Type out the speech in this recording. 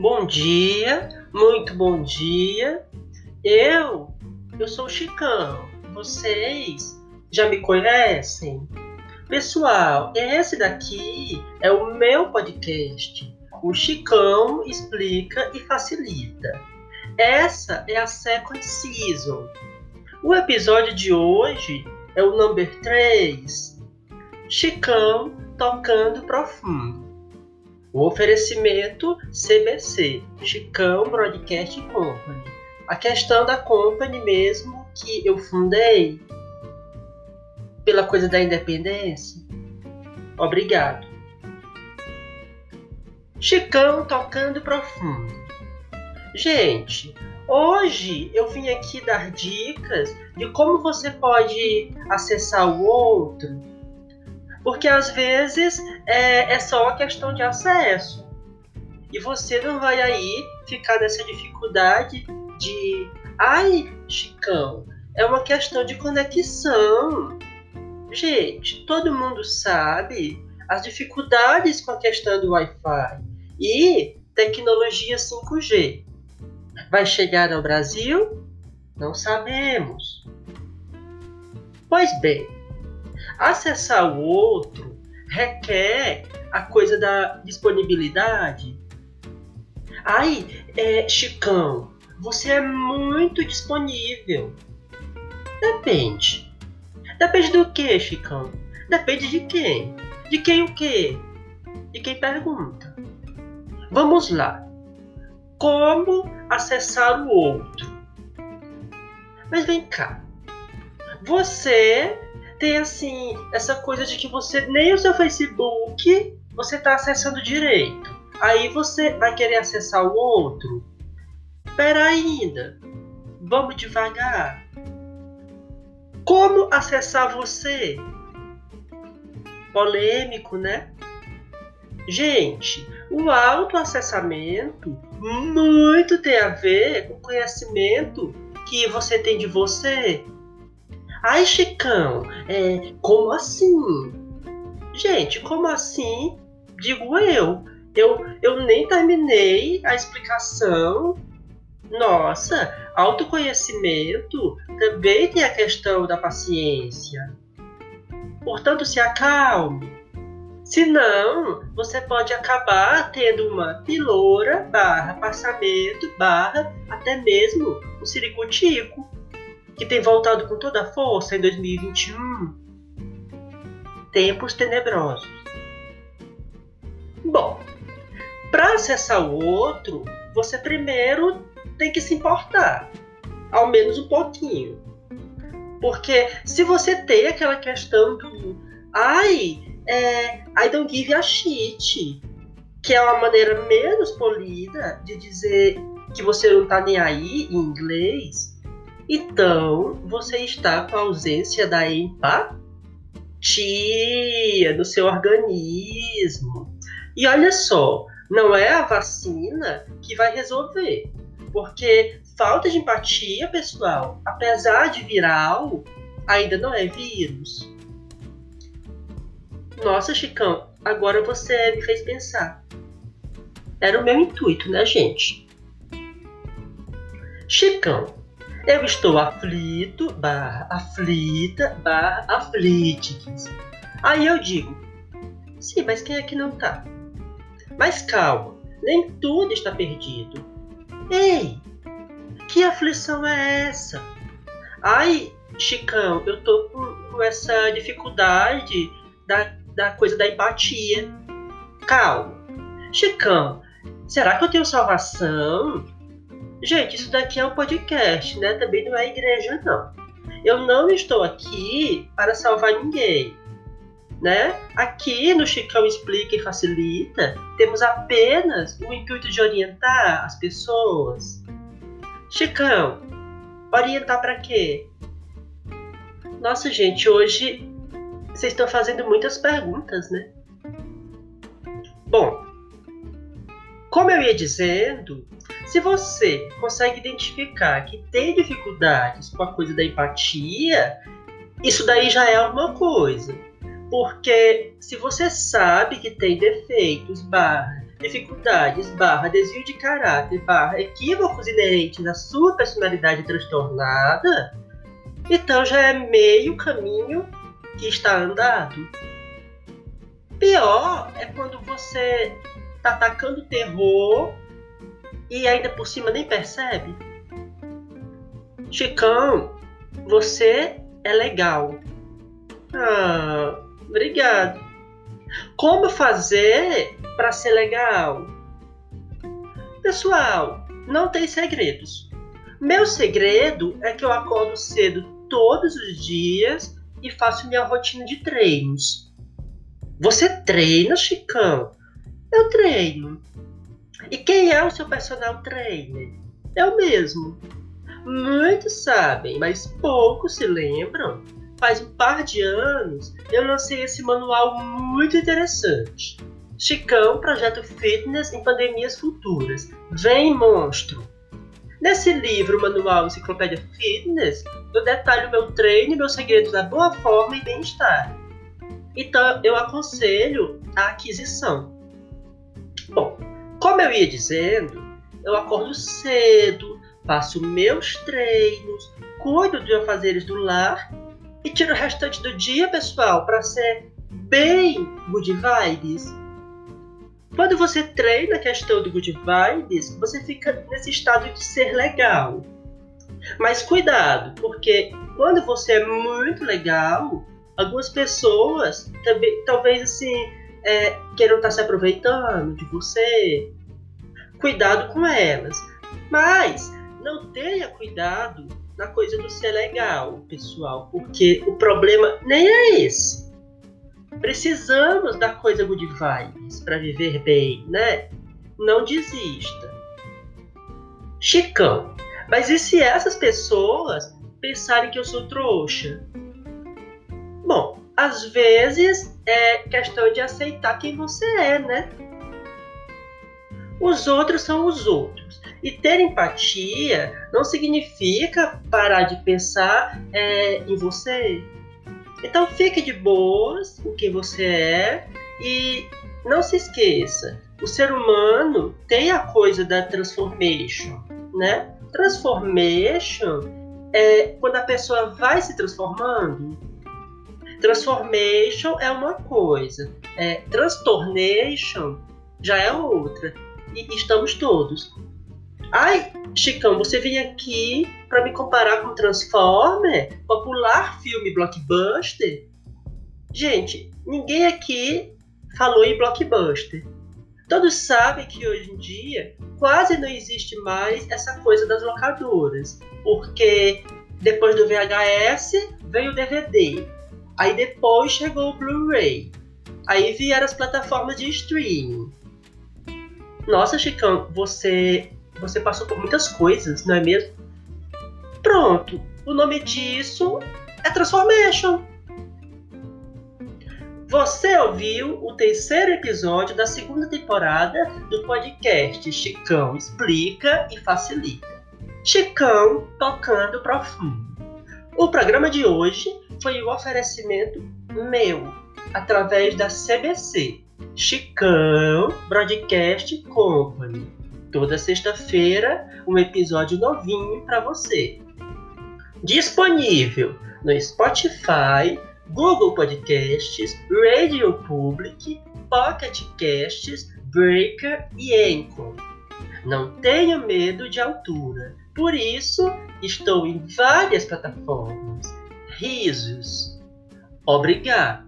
Bom dia, muito bom dia. Eu, eu sou o Chicão. Vocês já me conhecem? Pessoal, esse daqui é o meu podcast. O Chicão explica e facilita. Essa é a Second Season. O episódio de hoje é o number 3. Chicão tocando profundo. O oferecimento CBC, Chicão Broadcast Company. A questão da company mesmo que eu fundei pela coisa da independência. Obrigado. Chicão tocando profundo. Gente, hoje eu vim aqui dar dicas de como você pode acessar o outro porque às vezes é, é só questão de acesso. E você não vai aí ficar nessa dificuldade de. Ai, Chicão, é uma questão de conexão. Gente, todo mundo sabe as dificuldades com a questão do Wi-Fi e tecnologia 5G. Vai chegar ao Brasil? Não sabemos. Pois bem, Acessar o outro requer a coisa da disponibilidade. Ai, é, Chicão, você é muito disponível. Depende. Depende do que, Chicão? Depende de quem? De quem o quê? De quem pergunta. Vamos lá. Como acessar o outro? Mas vem cá. Você tem assim essa coisa de que você nem o seu Facebook você está acessando direito. Aí você vai querer acessar o outro. Pera ainda. Vamos devagar. Como acessar você? Polêmico, né? Gente, o autoacessamento muito tem a ver com o conhecimento que você tem de você, Ai, Chicão, é, como assim? Gente, como assim? Digo eu. Eu, eu nem terminei a explicação. Nossa, autoconhecimento também tem a questão da paciência. Portanto, se acalme. Senão, você pode acabar tendo uma piloura, barra passamento, barra até mesmo um ciricutico que tem voltado com toda a força em 2021. Tempos tenebrosos. Bom, para acessar o outro, você primeiro tem que se importar, ao menos um pouquinho. Porque se você tem aquela questão do ai, é, I don't give a shit, que é uma maneira menos polida de dizer que você não tá nem aí em inglês, então, você está com a ausência da empatia no seu organismo. E olha só, não é a vacina que vai resolver. Porque falta de empatia, pessoal, apesar de viral, ainda não é vírus. Nossa, Chicão, agora você me fez pensar. Era o meu intuito, né, gente? Chicão, eu estou aflito, barra, aflita, barra. Aí eu digo, sim, mas quem é que não tá? Mas calma, nem tudo está perdido. Ei, que aflição é essa? Ai, Chicão, eu tô com, com essa dificuldade da, da coisa da empatia. Calma. Chicão, será que eu tenho salvação? Gente, isso daqui é um podcast, né? Também não é igreja, não. Eu não estou aqui para salvar ninguém, né? Aqui no Chicão Explica e Facilita, temos apenas o intuito de orientar as pessoas. Chicão, orientar para quê? Nossa, gente, hoje vocês estão fazendo muitas perguntas, né? Bom, como eu ia dizendo, se você consegue identificar que tem dificuldades com a coisa da empatia, isso daí já é alguma coisa. Porque se você sabe que tem defeitos, barra, dificuldades, barra desvio de caráter, barra equívocos inerentes à sua personalidade transtornada, então já é meio caminho que está andado. Pior é quando você tá atacando terror e ainda por cima nem percebe. Chicão, você é legal. Ah, obrigado. Como fazer para ser legal? Pessoal, não tem segredos. Meu segredo é que eu acordo cedo todos os dias e faço minha rotina de treinos. Você treina, Chicão? Eu treino. E quem é o seu personal trainer? Eu mesmo. Muitos sabem, mas poucos se lembram. Faz um par de anos eu lancei esse manual muito interessante. Chicão Projeto Fitness em Pandemias Futuras. Vem, monstro! Nesse livro, Manual Enciclopédia Fitness, eu detalho meu treino e meus segredos da boa forma e bem-estar. Então, eu aconselho a aquisição. Bom, como eu ia dizendo, eu acordo cedo, faço meus treinos, cuido de afazeres do lar e tiro o restante do dia, pessoal, para ser bem good vibes. Quando você treina a questão do good vibes, você fica nesse estado de ser legal. Mas cuidado, porque quando você é muito legal, algumas pessoas também, talvez assim, é, queiram estar se aproveitando de você. Cuidado com elas. Mas não tenha cuidado na coisa do ser legal, pessoal, porque o problema nem é esse. Precisamos da coisa good vibes para viver bem, né? Não desista. Chicão, mas e se essas pessoas pensarem que eu sou trouxa? Bom, às vezes é questão de aceitar quem você é, né? Os outros são os outros. E ter empatia não significa parar de pensar é, em você. Então fique de boas com quem você é e não se esqueça, o ser humano tem a coisa da transformation, né? Transformation é quando a pessoa vai se transformando. Transformation é uma coisa, é, transtornation já é outra. E estamos todos. Ai, Chicão, você vem aqui para me comparar com Transformer, popular filme blockbuster? Gente, ninguém aqui falou em blockbuster. Todos sabem que hoje em dia quase não existe mais essa coisa das locadoras, porque depois do VHS veio o DVD, aí depois chegou o Blu-ray, aí vieram as plataformas de streaming. Nossa, Chicão, você você passou por muitas coisas, não é mesmo? Pronto, o nome disso é Transformation. Você ouviu o terceiro episódio da segunda temporada do podcast Chicão Explica e Facilita. Chicão tocando profundo. O programa de hoje foi o um oferecimento meu, através da CBC, Chicão Broadcast Company. Toda sexta-feira, um episódio novinho para você. Disponível no Spotify, Google Podcasts, Radio Public, Pocket Casts, Breaker e Anchor. Não tenho medo de altura, por isso estou em várias plataformas. Risos. Obrigado.